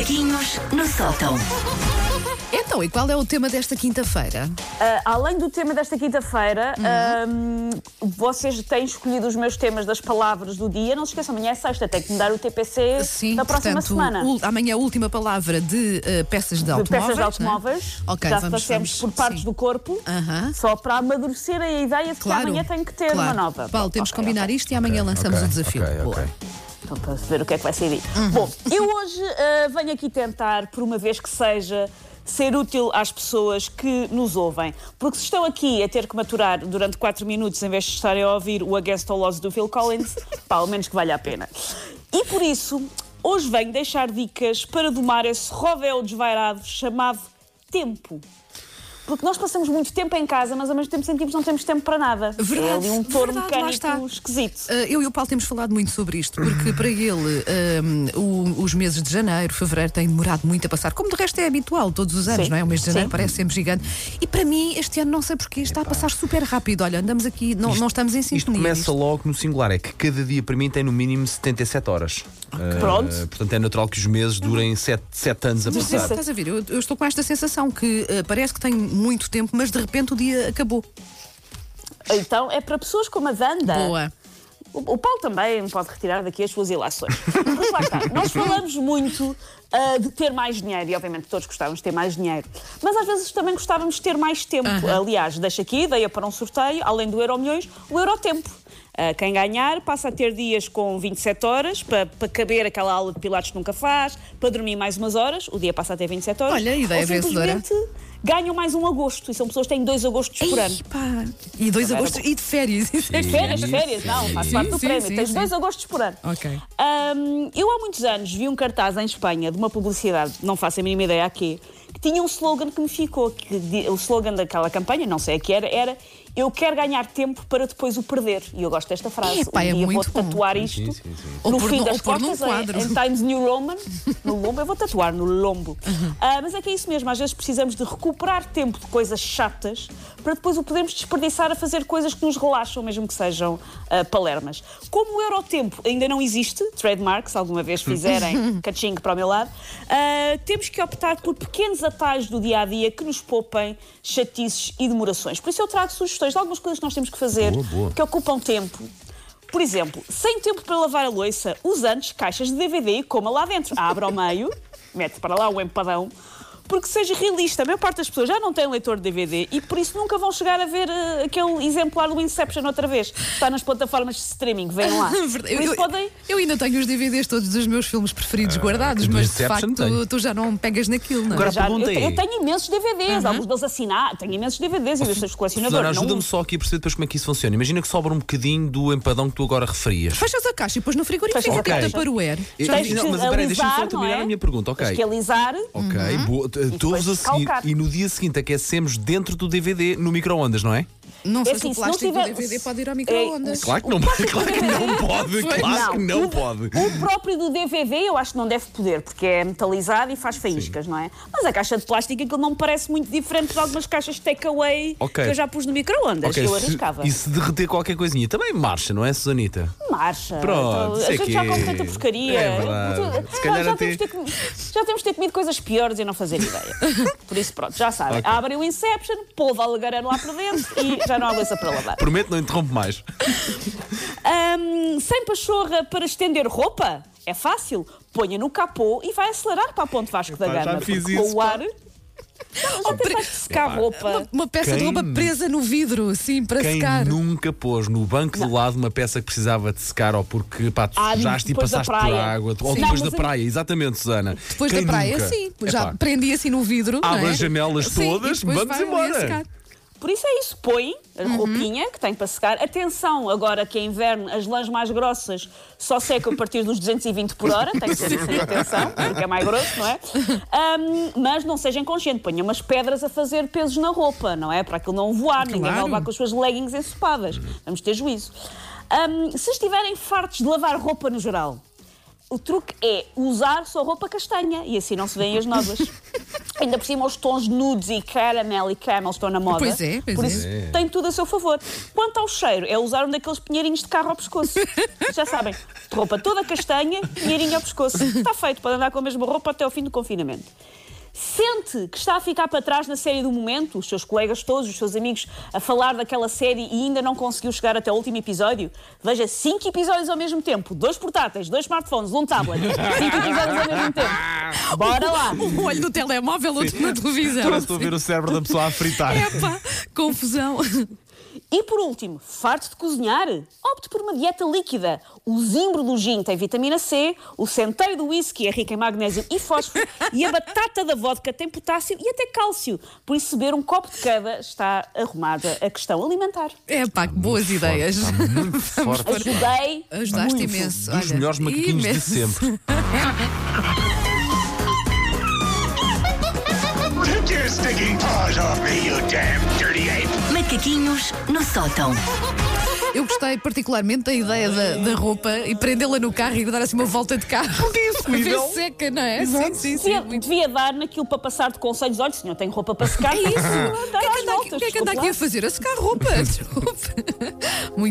Macaquinhos no sótão. Então, e qual é o tema desta quinta-feira? Ah, além do tema desta quinta-feira, ahm, vocês têm escolhido os meus temas das palavras do dia. Não se esqueçam, amanhã é sexta, tem que me dar o TPC Sim, da próxima portanto, semana. ul- amanhã a última palavra de eh, peças de de automóveis. peças de automóveis. Ok, Já vamos, passemos vamos, por partes sim. do corpo, Aham. só para amadurecer a ideia de Claro. que amanhã tem que ter claro. uma nova. Paulo, temos que combinar ok. isto e amanhã lançamos o desafio. Boa. Então, para se ver o que é que vai dito. Uhum. Bom, eu hoje ah, venho aqui tentar, por uma vez que seja, ser útil às pessoas que nos ouvem. Porque se estão aqui a ter que maturar durante 4 minutos em vez de estarem a ouvir o Against All Odds do Phil Collins, pá, ao menos que valha a pena. E por isso, hoje venho deixar dicas para domar esse rovéu desvairado chamado tempo. Porque nós passamos muito tempo em casa, mas ao mesmo tempo sentimos que não temos tempo para nada. Verdade, é ali um touro mecânico está. esquisito. Uh, eu e o Paulo temos falado muito sobre isto, porque para ele um, o- os meses de janeiro, fevereiro têm demorado muito a passar, como de resto é habitual, todos os anos, Sim, não é? O mês de janeiro sim. parece sempre gigante. E para mim, este ano, não sei porquê, está a passar super rápido. Olha, andamos aqui, não, não estamos em Isto sintonia. começa nisto. logo no singular, é que cada dia para mim tem no mínimo 77 horas. Uh, Pronto. portanto é natural que os meses durem 7, anos a Mas passar. estás a ver, eu, eu estou com esta sensação que uh, parece que tenho muito tempo, mas de repente o dia acabou. Então é para pessoas como a Wanda. Boa. O, o Paulo também pode retirar daqui as suas ilações. Mas lá está. Nós falamos muito ah, de ter mais dinheiro e, obviamente, todos gostávamos de ter mais dinheiro. Mas às vezes também gostávamos de ter mais tempo. Aliás, deixo aqui, ideia para um sorteio, além do Euro Milhões, o Eurotempo. Ah, quem ganhar passa a ter dias com 27 horas para, para caber aquela aula de pilates que nunca faz, para dormir mais umas horas, o dia passa a ter 27 horas. Olha, ideia ou vencedora. Ganham mais um agosto. E são pessoas que têm dois agostos por ano. Pá. E dois agostos e de férias. É Férias, férias, não, faz Sim, parte do sim, prémio. sim, Tens sim. dois agostos por ano. Ok. Ahm, eu há muitos anos vi um cartaz em Espanha de uma publicidade, não faço a mínima ideia a quê, que tinha um slogan que me ficou. Que, o slogan daquela campanha, não sei a que era, era Eu quero ganhar tempo para depois o perder. E eu gosto desta frase. Epá, é um dia muito vou bom. tatuar isto Sim, sim, sim. No fim no- das costas, em- quadro. em Times New Roman. No lombo, eu vou tatuar no lombo. Uhum. Ah, mas é que é isso mesmo, às vezes precisamos de recuperar tempo de coisas chatas para depois o podermos desperdiçar a fazer coisas que nos relaxam, mesmo que sejam ah, palermas. Como o Eurotempo ainda não existe, trademark, se alguma vez fizerem caching para o meu lado, ah, temos que optar por pequenos atalhos do dia a dia que nos poupem chatices e demorações. Por isso eu trago sugestões de algumas coisas que nós temos que fazer Boa, boa. que ocupam tempo. Por exemplo, sem tempo para lavar a louça, use antes caixas de DVD e coma lá dentro. Abre ao meio, mete para lá o empadão. Porque seja realista, a maior parte das pessoas já não tem leitor de DVD e por isso nunca vão chegar a ver eh, aquele exemplar do Inception outra vez. Está nas plataformas de streaming, vem lá. Por Eu, isso eu- podem. eu ainda tenho os DVDs todos dos meus filmes preferidos guardados, do mas de facto tenho. tu já não pegas naquilo, não é? Agora, Já, eu, é- eu tenho imensos DVDs, alguns deles assinados, tenho imensos DVDs e eu sou colecionador. Susana, não- ajuda-me só aqui a perceber depois como é que isso funciona. Imagina que sobra um bocadinho do empadão que tu agora referias. Fechas a caixa e depois no frigorífico fica caixa. Tupperware. Eu- Tens que não, mas espera aí, deixa-me só terminar é? a minha pergunta, ok? Tens que alisar. Ok, boa. Ouves a seguir calcar. e no dia seguinte aquecemos dentro do DVD no micro-ondas, não é? Não sei É se assim, o plástico tiver- do DVD pode ir ao É, micro-ondas. Claro que não, claro que não pode, claro que não o, pode. O próprio do DVD eu acho que não deve poder, porque é metalizado e faz faíscas, não é? Mas a caixa de plástico aquilo não me parece muito diferente de algumas caixas de takeaway Ok. que eu já pus no micro-ondas. Ok, eu arriscava. e se derreter qualquer coisinha, também marcha, não é, Susanita? Marcha. Pronto, Então, isso a é gente que já é- come tanta porcaria. é verdade. Já- Se calhar já, até- temos de ter, já temos de ter comido coisas piores e não fazer ideia. Por isso, pronto, já sabem. Ok. Abrem o Inception, polvo alagareiro lá para dentro e já não há louça para lavar. Prometo, não interrompo mais. Ahm, sem pachorra para estender roupa? É fácil. Ponha no capô e vai acelerar para a Ponte Vasco da Epá, já Gama. fiz isso, Com o pá. Secar roupa. Uma peça de Quem- roupa presa no vidro, sim, para Quem secar. nunca pôs no banco do lado uma peça que precisava de secar ou porque pá, tu Ah, sujaste e passaste por água, ou Sim. depois Não, da mas- praia, exatamente, Susana. Depois Quem da praia, nunca? sim. Já Epá, prendi assim no vidro. Abre é? as janelas Sim, todas, vamos embora. Por isso é isso. Põe a roupinha que tem para secar. Atenção, agora que é inverno, as lãs mais grossas só secam a partir dos 220 por hora. Tem que ter isso em atenção, porque é mais grosso, não é? Ahm, mas não seja inconsciente. Ponha umas pedras a fazer pesos na roupa, não é? Para aquilo não voar. Ninguém vai Claro. levar com as suas leggings ensopadas. Vamos ter juízo. Ahm, se estiverem fartos de lavar roupa no geral, o truque é usar só roupa castanha e assim não se veem as novas. Ainda por cima, os tons nudes e caramel e camel estão na moda. Pois é, pois Por é. isso, tem tudo a seu favor. Quanto ao cheiro, é usar um daqueles pinheirinhos de carro ao pescoço. Já sabem, roupa toda castanha, pinheirinho ao pescoço. Está feito, pode andar com a mesma roupa até ao fim do confinamento. Sente que está a ficar para trás na série do momento, os seus colegas todos, os seus amigos, a falar daquela série e ainda não conseguiu chegar até o último episódio? Veja cinco episódios ao mesmo tempo, dois portáteis, dois smartphones, um tablet, cinco episódios ao mesmo tempo. Bora lá! Um olho no telemóvel, outro na televisão. Estou a ver o cérebro da pessoa a fritar. Epá, confusão. E por último, farto de cozinhar? Opte por uma dieta líquida. O zimbro do gin tem vitamina C, o centeio do whisky é rico em magnésio e fósforo e a batata da vodka tem potássio e até cálcio. Por isso, beber um copo de cada está arrumada a questão alimentar. Epá, que boas ideias. Muito forte. Ajudei. Ajudaste muito. imenso. Dos olha. melhores macaquinhos de Imenso. sempre. stinking paws off me, you damn dirty ape! Macaquinhos no sótão. Eu gostei particularmente da ideia da, da roupa e prendê-la no carro e dar assim uma volta de carro. Porque é execuível. seca, não é? Sim, sim, sim. Devia, devia dar naquilo para passar de conselhos. Olha, senhor, tenho roupa para secar. É isso. O que é que anda voltas, que é que anda aqui lá. a fazer? A secar roupa. Desculpe. Muito